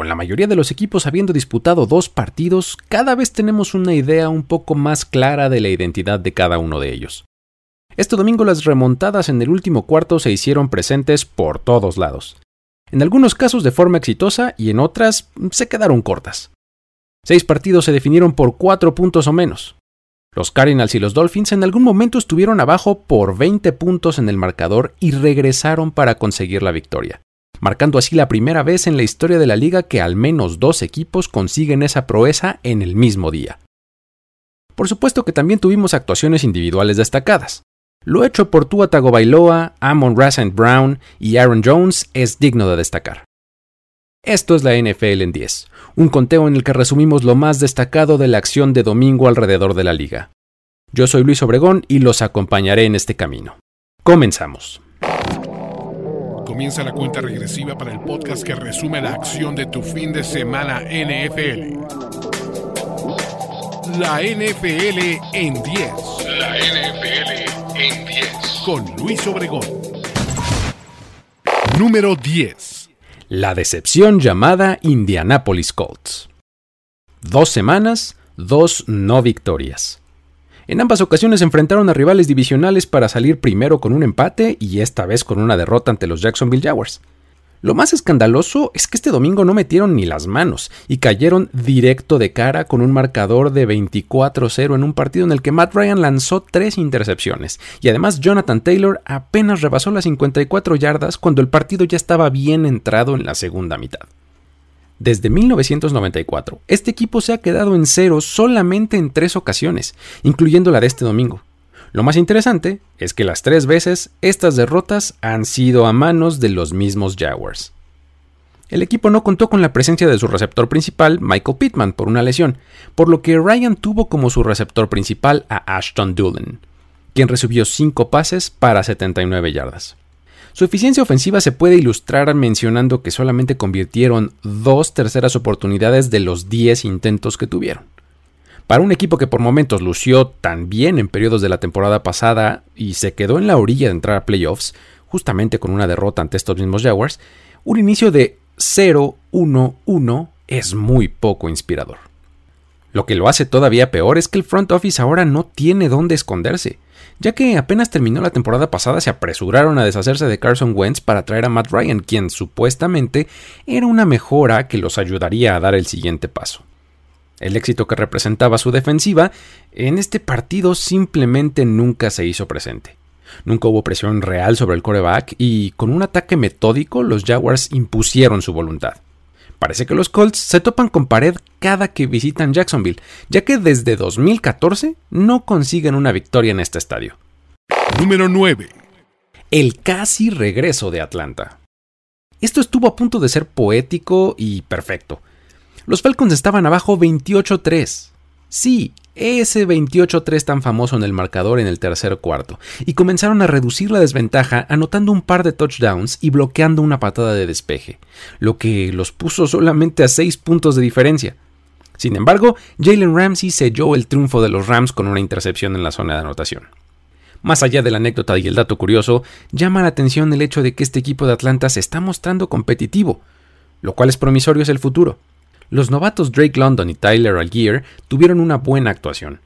con la mayoría de los equipos habiendo disputado dos partidos, cada vez tenemos una idea un poco más clara de la identidad de cada uno de ellos. Este domingo las remontadas en el último cuarto se hicieron presentes por todos lados. En algunos casos de forma exitosa y en otras se quedaron cortas. Seis partidos se definieron por cuatro puntos o menos. Los Cardinals y los Dolphins en algún momento estuvieron abajo por 20 puntos en el marcador y regresaron para conseguir la victoria, marcando así la primera vez en la historia de la liga que al menos dos equipos consiguen esa proeza en el mismo día. Por supuesto que también tuvimos actuaciones individuales destacadas. Lo hecho por Tua Tagovailoa, Amon Rassant Brown y Aaron Jones es digno de destacar. Esto es la NFL en 10, un conteo en el que resumimos lo más destacado de la acción de domingo alrededor de la liga. Yo soy Luis Obregón y los acompañaré en este camino. Comenzamos. Comienza la cuenta regresiva para el podcast que resume la acción de tu fin de semana NFL. La NFL en 10. La NFL en 10. Con Luis Obregón. Número 10 la decepción llamada Indianapolis Colts. Dos semanas, dos no victorias. En ambas ocasiones enfrentaron a rivales divisionales para salir primero con un empate y esta vez con una derrota ante los Jacksonville Jaguars. Lo más escandaloso es que este domingo no metieron ni las manos y cayeron directo de cara con un marcador de 24-0 en un partido en el que Matt Ryan lanzó tres intercepciones y además Jonathan Taylor apenas rebasó las 54 yardas cuando el partido ya estaba bien entrado en la segunda mitad. Desde 1994, este equipo se ha quedado en cero solamente en tres ocasiones, incluyendo la de este domingo. Lo más interesante es que las tres veces estas derrotas han sido a manos de los mismos Jaguars. El equipo no contó con la presencia de su receptor principal, Michael Pittman, por una lesión, por lo que Ryan tuvo como su receptor principal a Ashton Dulin, quien recibió 5 pases para 79 yardas. Su eficiencia ofensiva se puede ilustrar mencionando que solamente convirtieron dos terceras oportunidades de los 10 intentos que tuvieron. Para un equipo que por momentos lució tan bien en periodos de la temporada pasada y se quedó en la orilla de entrar a playoffs, justamente con una derrota ante estos mismos Jaguars, un inicio de 0-1-1 es muy poco inspirador. Lo que lo hace todavía peor es que el front office ahora no tiene dónde esconderse, ya que apenas terminó la temporada pasada se apresuraron a deshacerse de Carson Wentz para traer a Matt Ryan, quien supuestamente era una mejora que los ayudaría a dar el siguiente paso. El éxito que representaba su defensiva en este partido simplemente nunca se hizo presente. Nunca hubo presión real sobre el coreback y con un ataque metódico los Jaguars impusieron su voluntad. Parece que los Colts se topan con pared cada que visitan Jacksonville, ya que desde 2014 no consiguen una victoria en este estadio. Número 9. El casi regreso de Atlanta. Esto estuvo a punto de ser poético y perfecto. Los Falcons estaban abajo 28-3. Sí, ese 28-3 tan famoso en el marcador en el tercer cuarto, y comenzaron a reducir la desventaja anotando un par de touchdowns y bloqueando una patada de despeje, lo que los puso solamente a 6 puntos de diferencia. Sin embargo, Jalen Ramsey selló el triunfo de los Rams con una intercepción en la zona de anotación. Más allá de la anécdota y el dato curioso, llama la atención el hecho de que este equipo de Atlanta se está mostrando competitivo, lo cual es promisorio es el futuro. Los novatos Drake London y Tyler Algier tuvieron una buena actuación.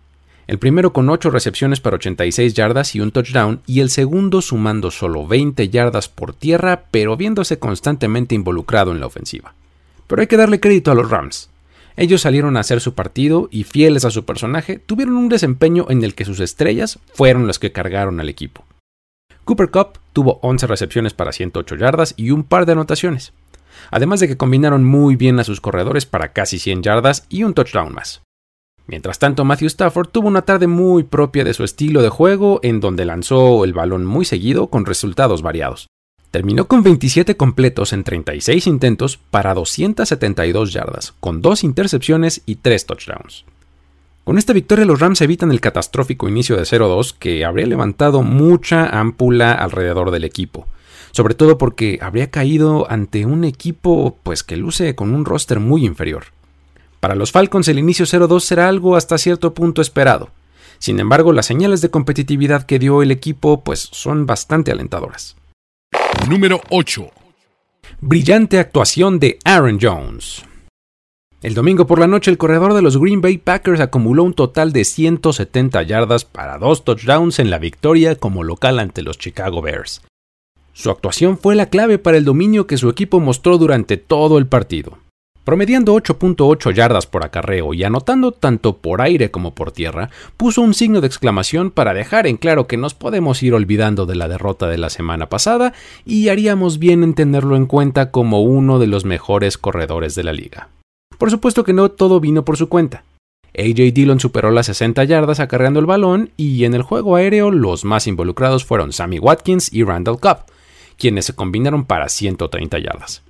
El primero con 8 recepciones para 86 yardas y un touchdown, y el segundo sumando solo 20 yardas por tierra, pero viéndose constantemente involucrado en la ofensiva. Pero hay que darle crédito a los Rams. Ellos salieron a hacer su partido y, fieles a su personaje, tuvieron un desempeño en el que sus estrellas fueron las que cargaron al equipo. Cooper Cup tuvo 11 recepciones para 108 yardas y un par de anotaciones además de que combinaron muy bien a sus corredores para casi 100 yardas y un touchdown más. Mientras tanto, Matthew Stafford tuvo una tarde muy propia de su estilo de juego, en donde lanzó el balón muy seguido con resultados variados. Terminó con 27 completos en 36 intentos para 272 yardas, con dos intercepciones y tres touchdowns. Con esta victoria los Rams evitan el catastrófico inicio de 0-2 que habría levantado mucha ámpula alrededor del equipo, sobre todo porque habría caído ante un equipo pues que luce con un roster muy inferior. Para los Falcons el inicio 0-2 será algo hasta cierto punto esperado. Sin embargo, las señales de competitividad que dio el equipo pues son bastante alentadoras. Número 8. Brillante actuación de Aaron Jones. El domingo por la noche el corredor de los Green Bay Packers acumuló un total de 170 yardas para dos touchdowns en la victoria como local ante los Chicago Bears. Su actuación fue la clave para el dominio que su equipo mostró durante todo el partido. Promediando 8.8 yardas por acarreo y anotando tanto por aire como por tierra, puso un signo de exclamación para dejar en claro que nos podemos ir olvidando de la derrota de la semana pasada y haríamos bien en tenerlo en cuenta como uno de los mejores corredores de la liga. Por supuesto que no todo vino por su cuenta. AJ Dillon superó las 60 yardas acarreando el balón y en el juego aéreo los más involucrados fueron Sammy Watkins y Randall Cobb, quienes se combinaron para 130 yardas.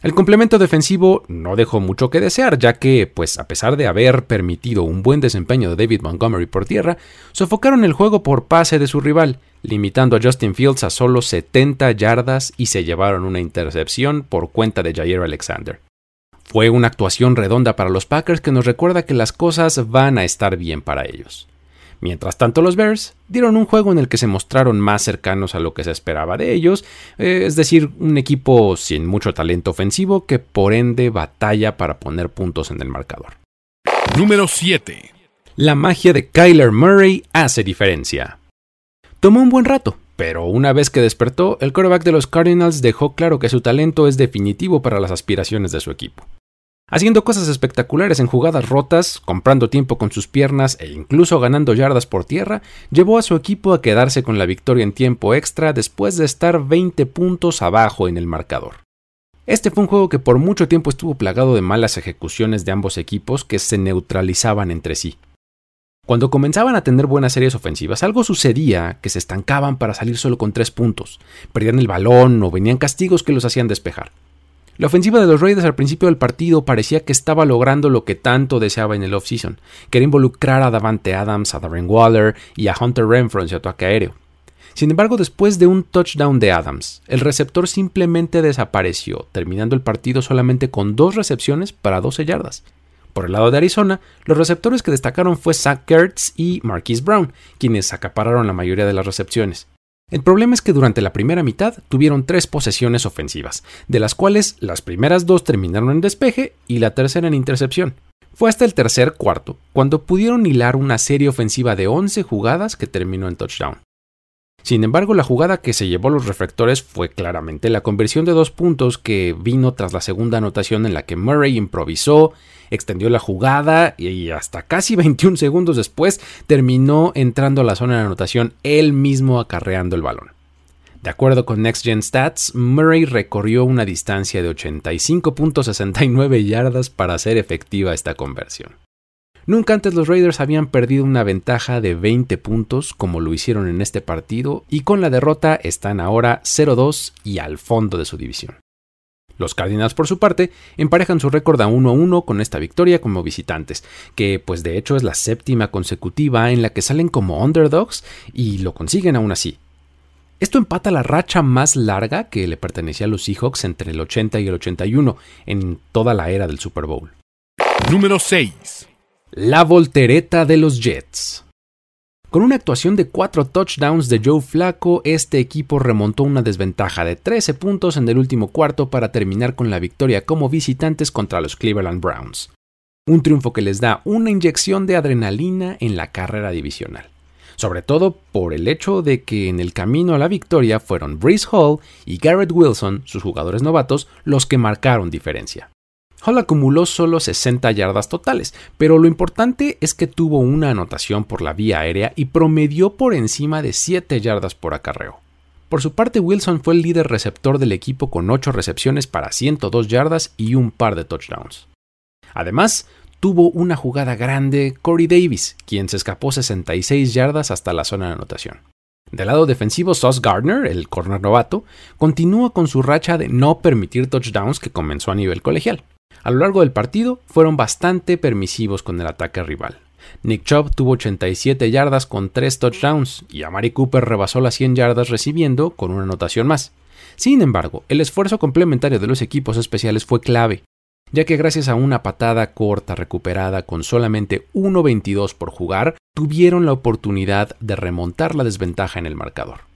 El complemento defensivo no dejó mucho que desear, ya que, pues a pesar de haber permitido un buen desempeño de David Montgomery por tierra, sofocaron el juego por pase de su rival, limitando a Justin Fields a solo 70 yardas y se llevaron una intercepción por cuenta de Jair Alexander. Fue una actuación redonda para los Packers que nos recuerda que las cosas van a estar bien para ellos. Mientras tanto, los Bears dieron un juego en el que se mostraron más cercanos a lo que se esperaba de ellos, eh, es decir, un equipo sin mucho talento ofensivo que por ende batalla para poner puntos en el marcador. Número 7. La magia de Kyler Murray hace diferencia. Tomó un buen rato, pero una vez que despertó, el quarterback de los Cardinals dejó claro que su talento es definitivo para las aspiraciones de su equipo haciendo cosas espectaculares en jugadas rotas, comprando tiempo con sus piernas e incluso ganando yardas por tierra, llevó a su equipo a quedarse con la victoria en tiempo extra después de estar 20 puntos abajo en el marcador. Este fue un juego que por mucho tiempo estuvo plagado de malas ejecuciones de ambos equipos que se neutralizaban entre sí. Cuando comenzaban a tener buenas series ofensivas, algo sucedía que se estancaban para salir solo con tres puntos, perdían el balón o venían castigos que los hacían despejar. La ofensiva de los Raiders al principio del partido parecía que estaba logrando lo que tanto deseaba en el offseason, que era involucrar a Davante Adams, a Darren Waller y a Hunter Renfro en su ataque aéreo. Sin embargo, después de un touchdown de Adams, el receptor simplemente desapareció, terminando el partido solamente con dos recepciones para 12 yardas. Por el lado de Arizona, los receptores que destacaron fue Zach Gertz y Marquise Brown, quienes acapararon la mayoría de las recepciones. El problema es que durante la primera mitad tuvieron tres posesiones ofensivas, de las cuales las primeras dos terminaron en despeje y la tercera en intercepción. Fue hasta el tercer cuarto cuando pudieron hilar una serie ofensiva de 11 jugadas que terminó en touchdown. Sin embargo, la jugada que se llevó los reflectores fue claramente la conversión de dos puntos que vino tras la segunda anotación en la que Murray improvisó, extendió la jugada y hasta casi 21 segundos después terminó entrando a la zona de anotación él mismo acarreando el balón. De acuerdo con Next Gen Stats, Murray recorrió una distancia de 85.69 yardas para hacer efectiva esta conversión. Nunca antes los Raiders habían perdido una ventaja de 20 puntos como lo hicieron en este partido y con la derrota están ahora 0-2 y al fondo de su división. Los Cardinals, por su parte, emparejan su récord a 1-1 con esta victoria como visitantes, que pues de hecho es la séptima consecutiva en la que salen como underdogs y lo consiguen aún así. Esto empata la racha más larga que le pertenecía a los Seahawks entre el 80 y el 81 en toda la era del Super Bowl. Número 6. La voltereta de los Jets. Con una actuación de cuatro touchdowns de Joe Flacco, este equipo remontó una desventaja de 13 puntos en el último cuarto para terminar con la victoria como visitantes contra los Cleveland Browns. Un triunfo que les da una inyección de adrenalina en la carrera divisional. Sobre todo por el hecho de que en el camino a la victoria fueron Brees Hall y Garrett Wilson, sus jugadores novatos, los que marcaron diferencia. Hall acumuló solo 60 yardas totales, pero lo importante es que tuvo una anotación por la vía aérea y promedió por encima de 7 yardas por acarreo. Por su parte, Wilson fue el líder receptor del equipo con 8 recepciones para 102 yardas y un par de touchdowns. Además, tuvo una jugada grande Corey Davis, quien se escapó 66 yardas hasta la zona de anotación. Del lado defensivo, Sauce Gardner, el corner novato, continúa con su racha de no permitir touchdowns que comenzó a nivel colegial. A lo largo del partido fueron bastante permisivos con el ataque rival. Nick Chubb tuvo 87 yardas con 3 touchdowns y Amari Cooper rebasó las 100 yardas recibiendo con una anotación más. Sin embargo, el esfuerzo complementario de los equipos especiales fue clave, ya que gracias a una patada corta recuperada con solamente 1.22 por jugar, tuvieron la oportunidad de remontar la desventaja en el marcador.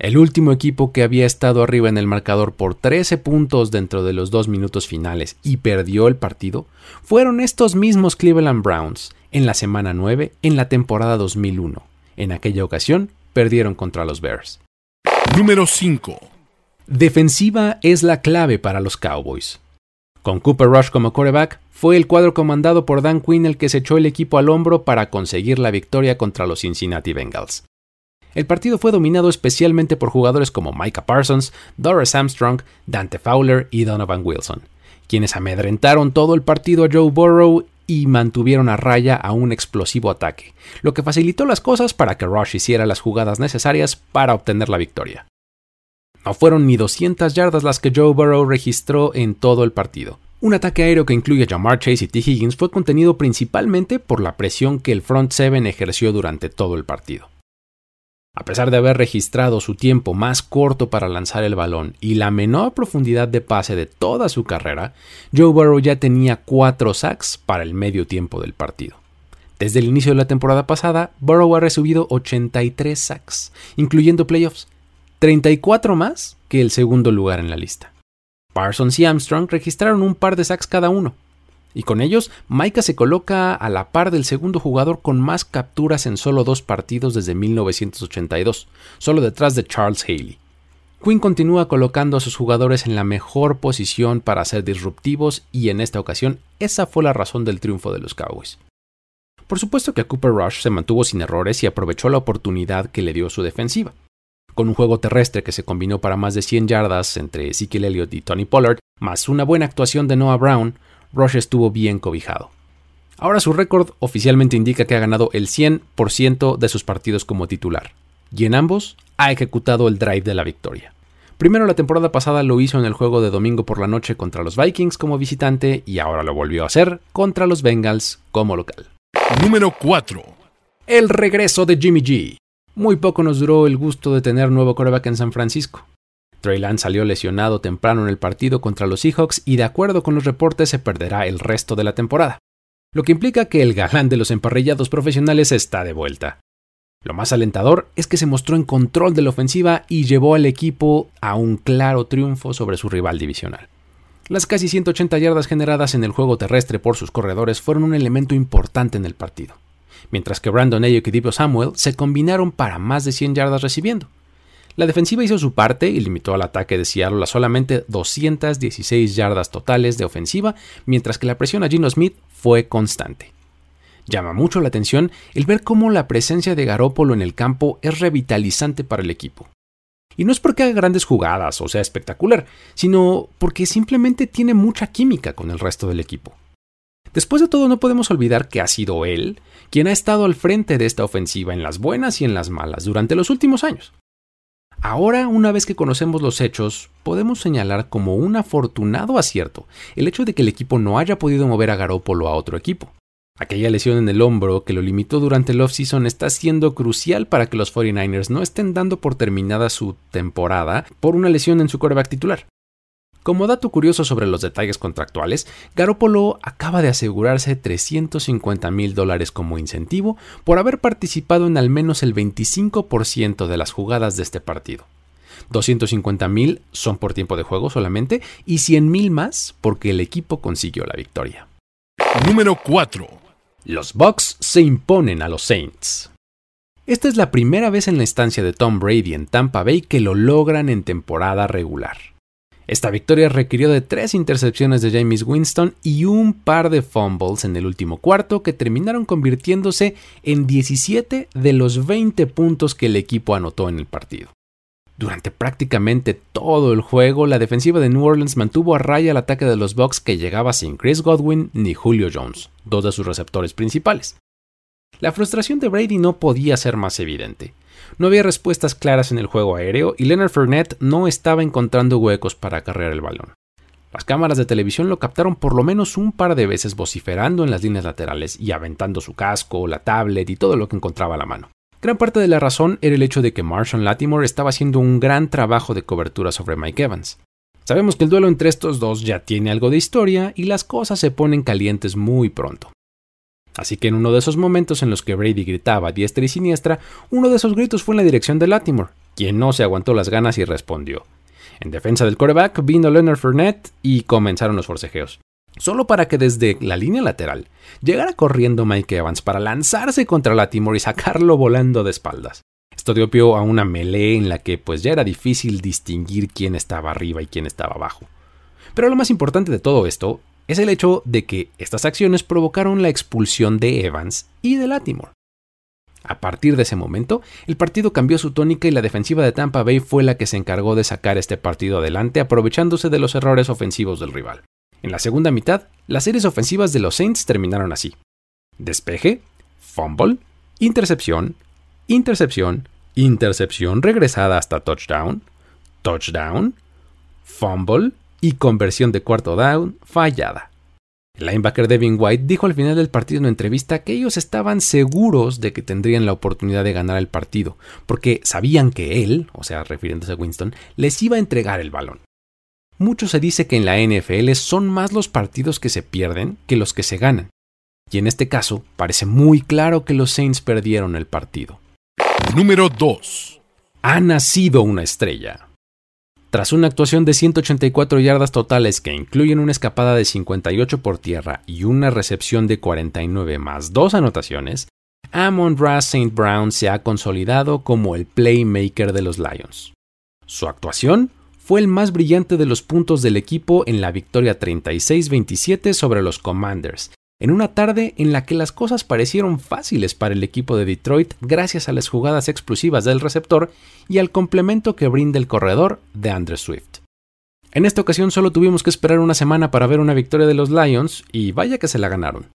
El último equipo que había estado arriba en el marcador por 13 puntos dentro de los dos minutos finales y perdió el partido fueron estos mismos Cleveland Browns en la semana 9 en la temporada 2001. En aquella ocasión perdieron contra los Bears. Número 5. Defensiva es la clave para los Cowboys. Con Cooper Rush como quarterback, fue el cuadro comandado por Dan Quinn el que se echó el equipo al hombro para conseguir la victoria contra los Cincinnati Bengals. El partido fue dominado especialmente por jugadores como Micah Parsons, Doris Armstrong, Dante Fowler y Donovan Wilson, quienes amedrentaron todo el partido a Joe Burrow y mantuvieron a raya a un explosivo ataque, lo que facilitó las cosas para que Rush hiciera las jugadas necesarias para obtener la victoria. No fueron ni 200 yardas las que Joe Burrow registró en todo el partido. Un ataque aéreo que incluye a Jamar Chase y T. Higgins fue contenido principalmente por la presión que el front seven ejerció durante todo el partido. A pesar de haber registrado su tiempo más corto para lanzar el balón y la menor profundidad de pase de toda su carrera, Joe Burrow ya tenía cuatro sacks para el medio tiempo del partido. Desde el inicio de la temporada pasada, Burrow ha recibido 83 sacks, incluyendo playoffs, 34 más que el segundo lugar en la lista. Parsons y Armstrong registraron un par de sacks cada uno, y con ellos, Micah se coloca a la par del segundo jugador con más capturas en solo dos partidos desde 1982, solo detrás de Charles Haley. Quinn continúa colocando a sus jugadores en la mejor posición para ser disruptivos y en esta ocasión esa fue la razón del triunfo de los Cowboys. Por supuesto que Cooper Rush se mantuvo sin errores y aprovechó la oportunidad que le dio su defensiva. Con un juego terrestre que se combinó para más de 100 yardas entre Ezekiel Elliott y Tony Pollard, más una buena actuación de Noah Brown, Rush estuvo bien cobijado. Ahora su récord oficialmente indica que ha ganado el 100% de sus partidos como titular, y en ambos ha ejecutado el drive de la victoria. Primero la temporada pasada lo hizo en el juego de domingo por la noche contra los Vikings como visitante y ahora lo volvió a hacer contra los Bengals como local. Número 4. El regreso de Jimmy G. Muy poco nos duró el gusto de tener nuevo coreback en San Francisco. Trey Lance salió lesionado temprano en el partido contra los Seahawks y de acuerdo con los reportes se perderá el resto de la temporada, lo que implica que el galán de los emparrillados profesionales está de vuelta. Lo más alentador es que se mostró en control de la ofensiva y llevó al equipo a un claro triunfo sobre su rival divisional. Las casi 180 yardas generadas en el juego terrestre por sus corredores fueron un elemento importante en el partido, mientras que Brandon Ayuk y Divo Samuel se combinaron para más de 100 yardas recibiendo. La defensiva hizo su parte y limitó al ataque de Seattle a solamente 216 yardas totales de ofensiva, mientras que la presión a Gino Smith fue constante. Llama mucho la atención el ver cómo la presencia de Garópolo en el campo es revitalizante para el equipo. Y no es porque haga grandes jugadas o sea espectacular, sino porque simplemente tiene mucha química con el resto del equipo. Después de todo, no podemos olvidar que ha sido él quien ha estado al frente de esta ofensiva en las buenas y en las malas durante los últimos años. Ahora, una vez que conocemos los hechos, podemos señalar como un afortunado acierto el hecho de que el equipo no haya podido mover a Garópolo a otro equipo. Aquella lesión en el hombro que lo limitó durante el offseason está siendo crucial para que los 49ers no estén dando por terminada su temporada por una lesión en su quarterback titular. Como dato curioso sobre los detalles contractuales, Garoppolo acaba de asegurarse 350 mil dólares como incentivo por haber participado en al menos el 25% de las jugadas de este partido. 250 mil son por tiempo de juego solamente y 100 mil más porque el equipo consiguió la victoria. Número 4. Los Bucks se imponen a los Saints. Esta es la primera vez en la estancia de Tom Brady en Tampa Bay que lo logran en temporada regular. Esta victoria requirió de tres intercepciones de James Winston y un par de fumbles en el último cuarto que terminaron convirtiéndose en 17 de los 20 puntos que el equipo anotó en el partido. Durante prácticamente todo el juego, la defensiva de New Orleans mantuvo a raya el ataque de los Bucks que llegaba sin Chris Godwin ni Julio Jones, dos de sus receptores principales. La frustración de Brady no podía ser más evidente. No había respuestas claras en el juego aéreo y Leonard Fournette no estaba encontrando huecos para acarrear el balón. Las cámaras de televisión lo captaron por lo menos un par de veces vociferando en las líneas laterales y aventando su casco, la tablet y todo lo que encontraba a la mano. Gran parte de la razón era el hecho de que Marshall Latimore estaba haciendo un gran trabajo de cobertura sobre Mike Evans. Sabemos que el duelo entre estos dos ya tiene algo de historia y las cosas se ponen calientes muy pronto. Así que en uno de esos momentos en los que Brady gritaba diestra y siniestra, uno de esos gritos fue en la dirección de Latimore, quien no se aguantó las ganas y respondió. En defensa del coreback vino Leonard Fournette y comenzaron los forcejeos. Solo para que desde la línea lateral llegara corriendo Mike Evans para lanzarse contra Latimore y sacarlo volando de espaldas. Esto dio pie a una melee en la que pues ya era difícil distinguir quién estaba arriba y quién estaba abajo. Pero lo más importante de todo esto es el hecho de que estas acciones provocaron la expulsión de Evans y de Latimore. A partir de ese momento, el partido cambió su tónica y la defensiva de Tampa Bay fue la que se encargó de sacar este partido adelante aprovechándose de los errores ofensivos del rival. En la segunda mitad, las series ofensivas de los Saints terminaron así. Despeje, fumble, intercepción, intercepción, intercepción regresada hasta touchdown, touchdown, fumble y conversión de cuarto down fallada. El linebacker Devin White dijo al final del partido en una entrevista que ellos estaban seguros de que tendrían la oportunidad de ganar el partido, porque sabían que él, o sea, refiriéndose a Winston, les iba a entregar el balón. Mucho se dice que en la NFL son más los partidos que se pierden que los que se ganan, y en este caso parece muy claro que los Saints perdieron el partido. Número 2. Ha nacido una estrella. Tras una actuación de 184 yardas totales que incluyen una escapada de 58 por tierra y una recepción de 49 más dos anotaciones, Amon Ra St. Brown se ha consolidado como el playmaker de los Lions. Su actuación fue el más brillante de los puntos del equipo en la victoria 36-27 sobre los Commanders, en una tarde en la que las cosas parecieron fáciles para el equipo de Detroit gracias a las jugadas explosivas del receptor y al complemento que brinda el corredor de Andrew Swift. En esta ocasión solo tuvimos que esperar una semana para ver una victoria de los Lions y vaya que se la ganaron,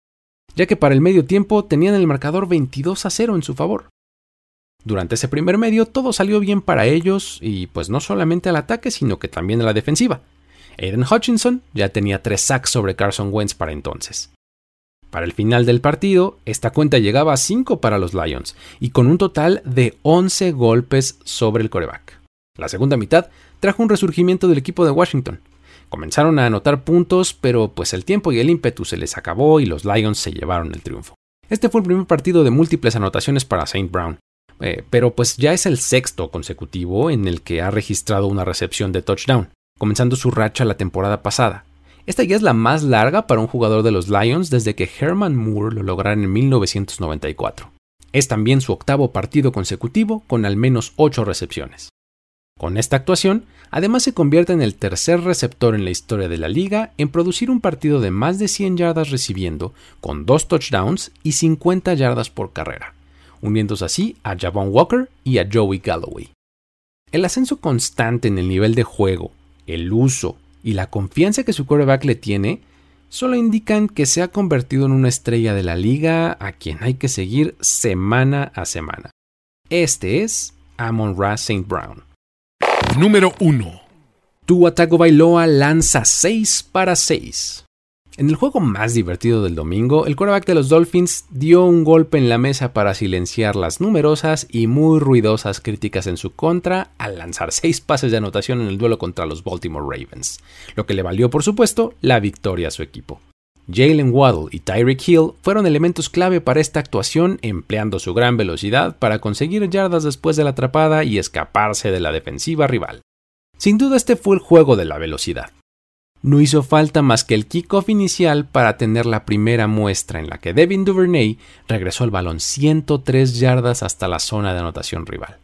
ya que para el medio tiempo tenían el marcador 22 a 0 en su favor. Durante ese primer medio todo salió bien para ellos y pues no solamente al ataque sino que también a la defensiva. Aiden Hutchinson ya tenía tres sacks sobre Carson Wentz para entonces. Para el final del partido, esta cuenta llegaba a 5 para los Lions y con un total de 11 golpes sobre el coreback. La segunda mitad trajo un resurgimiento del equipo de Washington. Comenzaron a anotar puntos, pero pues el tiempo y el ímpetu se les acabó y los Lions se llevaron el triunfo. Este fue el primer partido de múltiples anotaciones para St. Brown, eh, pero pues ya es el sexto consecutivo en el que ha registrado una recepción de touchdown, comenzando su racha la temporada pasada. Esta ya es la más larga para un jugador de los Lions desde que Herman Moore lo lograra en 1994. Es también su octavo partido consecutivo con al menos 8 recepciones. Con esta actuación, además se convierte en el tercer receptor en la historia de la liga en producir un partido de más de 100 yardas recibiendo, con dos touchdowns y 50 yardas por carrera, uniéndose así a Javon Walker y a Joey Galloway. El ascenso constante en el nivel de juego, el uso y la confianza que su quarterback le tiene solo indican que se ha convertido en una estrella de la liga a quien hay que seguir semana a semana. Este es Amon Ra St. Brown. Número 1. Tu Atago Bailoa lanza 6 para 6. En el juego más divertido del domingo, el quarterback de los Dolphins dio un golpe en la mesa para silenciar las numerosas y muy ruidosas críticas en su contra al lanzar seis pases de anotación en el duelo contra los Baltimore Ravens, lo que le valió por supuesto la victoria a su equipo. Jalen Waddle y Tyreek Hill fueron elementos clave para esta actuación, empleando su gran velocidad para conseguir yardas después de la atrapada y escaparse de la defensiva rival. Sin duda este fue el juego de la velocidad, no hizo falta más que el kickoff inicial para tener la primera muestra en la que Devin Duvernay regresó el balón 103 yardas hasta la zona de anotación rival.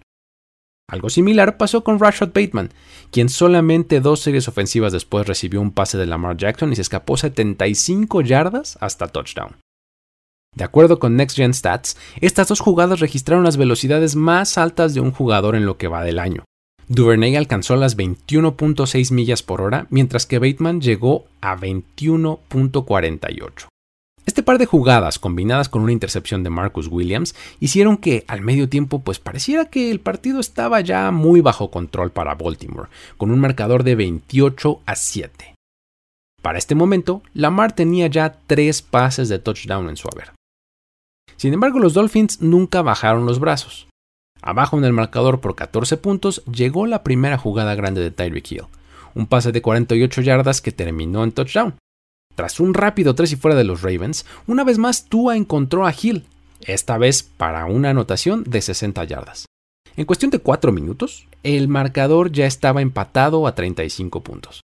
Algo similar pasó con Rashad Bateman, quien solamente dos series ofensivas después recibió un pase de Lamar Jackson y se escapó 75 yardas hasta touchdown. De acuerdo con Next Gen Stats, estas dos jugadas registraron las velocidades más altas de un jugador en lo que va del año, Duvernay alcanzó las 21.6 millas por hora, mientras que Bateman llegó a 21.48. Este par de jugadas, combinadas con una intercepción de Marcus Williams, hicieron que al medio tiempo pues pareciera que el partido estaba ya muy bajo control para Baltimore, con un marcador de 28 a 7. Para este momento, Lamar tenía ya tres pases de touchdown en su haber. Sin embargo, los Dolphins nunca bajaron los brazos. Abajo en el marcador por 14 puntos llegó la primera jugada grande de Tyreek Hill, un pase de 48 yardas que terminó en touchdown. Tras un rápido 3 y fuera de los Ravens, una vez más Tua encontró a Hill, esta vez para una anotación de 60 yardas. En cuestión de 4 minutos, el marcador ya estaba empatado a 35 puntos.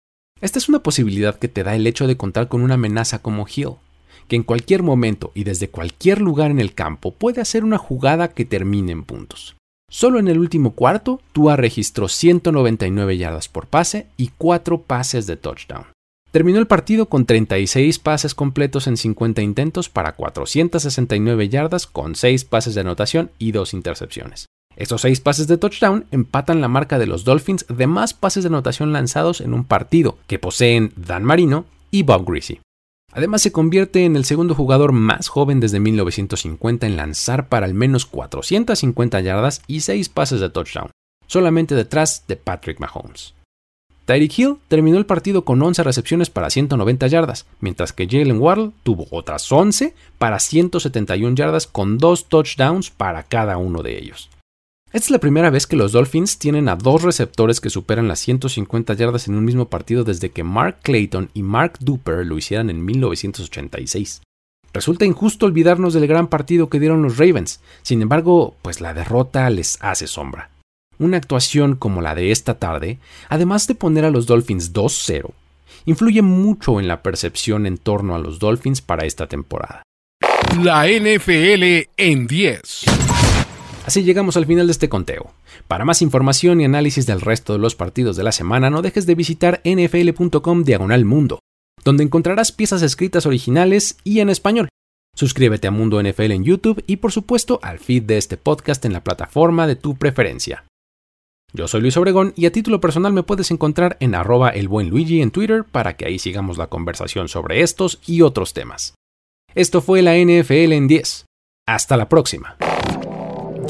Esta es una posibilidad que te da el hecho de contar con una amenaza como Hill, que en cualquier momento y desde cualquier lugar en el campo puede hacer una jugada que termine en puntos. Solo en el último cuarto, Tua registró 199 yardas por pase y 4 pases de touchdown. Terminó el partido con 36 pases completos en 50 intentos para 469 yardas con 6 pases de anotación y 2 intercepciones. Estos 6 pases de touchdown empatan la marca de los Dolphins de más pases de anotación lanzados en un partido que poseen Dan Marino y Bob Greasy. Además se convierte en el segundo jugador más joven desde 1950 en lanzar para al menos 450 yardas y 6 pases de touchdown, solamente detrás de Patrick Mahomes. Tyreek Hill terminó el partido con 11 recepciones para 190 yardas, mientras que Jalen Waddle tuvo otras 11 para 171 yardas con 2 touchdowns para cada uno de ellos. Esta es la primera vez que los Dolphins tienen a dos receptores que superan las 150 yardas en un mismo partido desde que Mark Clayton y Mark Duper lo hicieran en 1986. Resulta injusto olvidarnos del gran partido que dieron los Ravens, sin embargo, pues la derrota les hace sombra. Una actuación como la de esta tarde, además de poner a los Dolphins 2-0, influye mucho en la percepción en torno a los Dolphins para esta temporada. La NFL en 10. Así llegamos al final de este conteo. Para más información y análisis del resto de los partidos de la semana, no dejes de visitar nfl.com diagonal mundo, donde encontrarás piezas escritas originales y en español. Suscríbete a Mundo NFL en YouTube y por supuesto al feed de este podcast en la plataforma de tu preferencia. Yo soy Luis Obregón y a título personal me puedes encontrar en arroba el buen Luigi en Twitter para que ahí sigamos la conversación sobre estos y otros temas. Esto fue la NFL en 10. Hasta la próxima.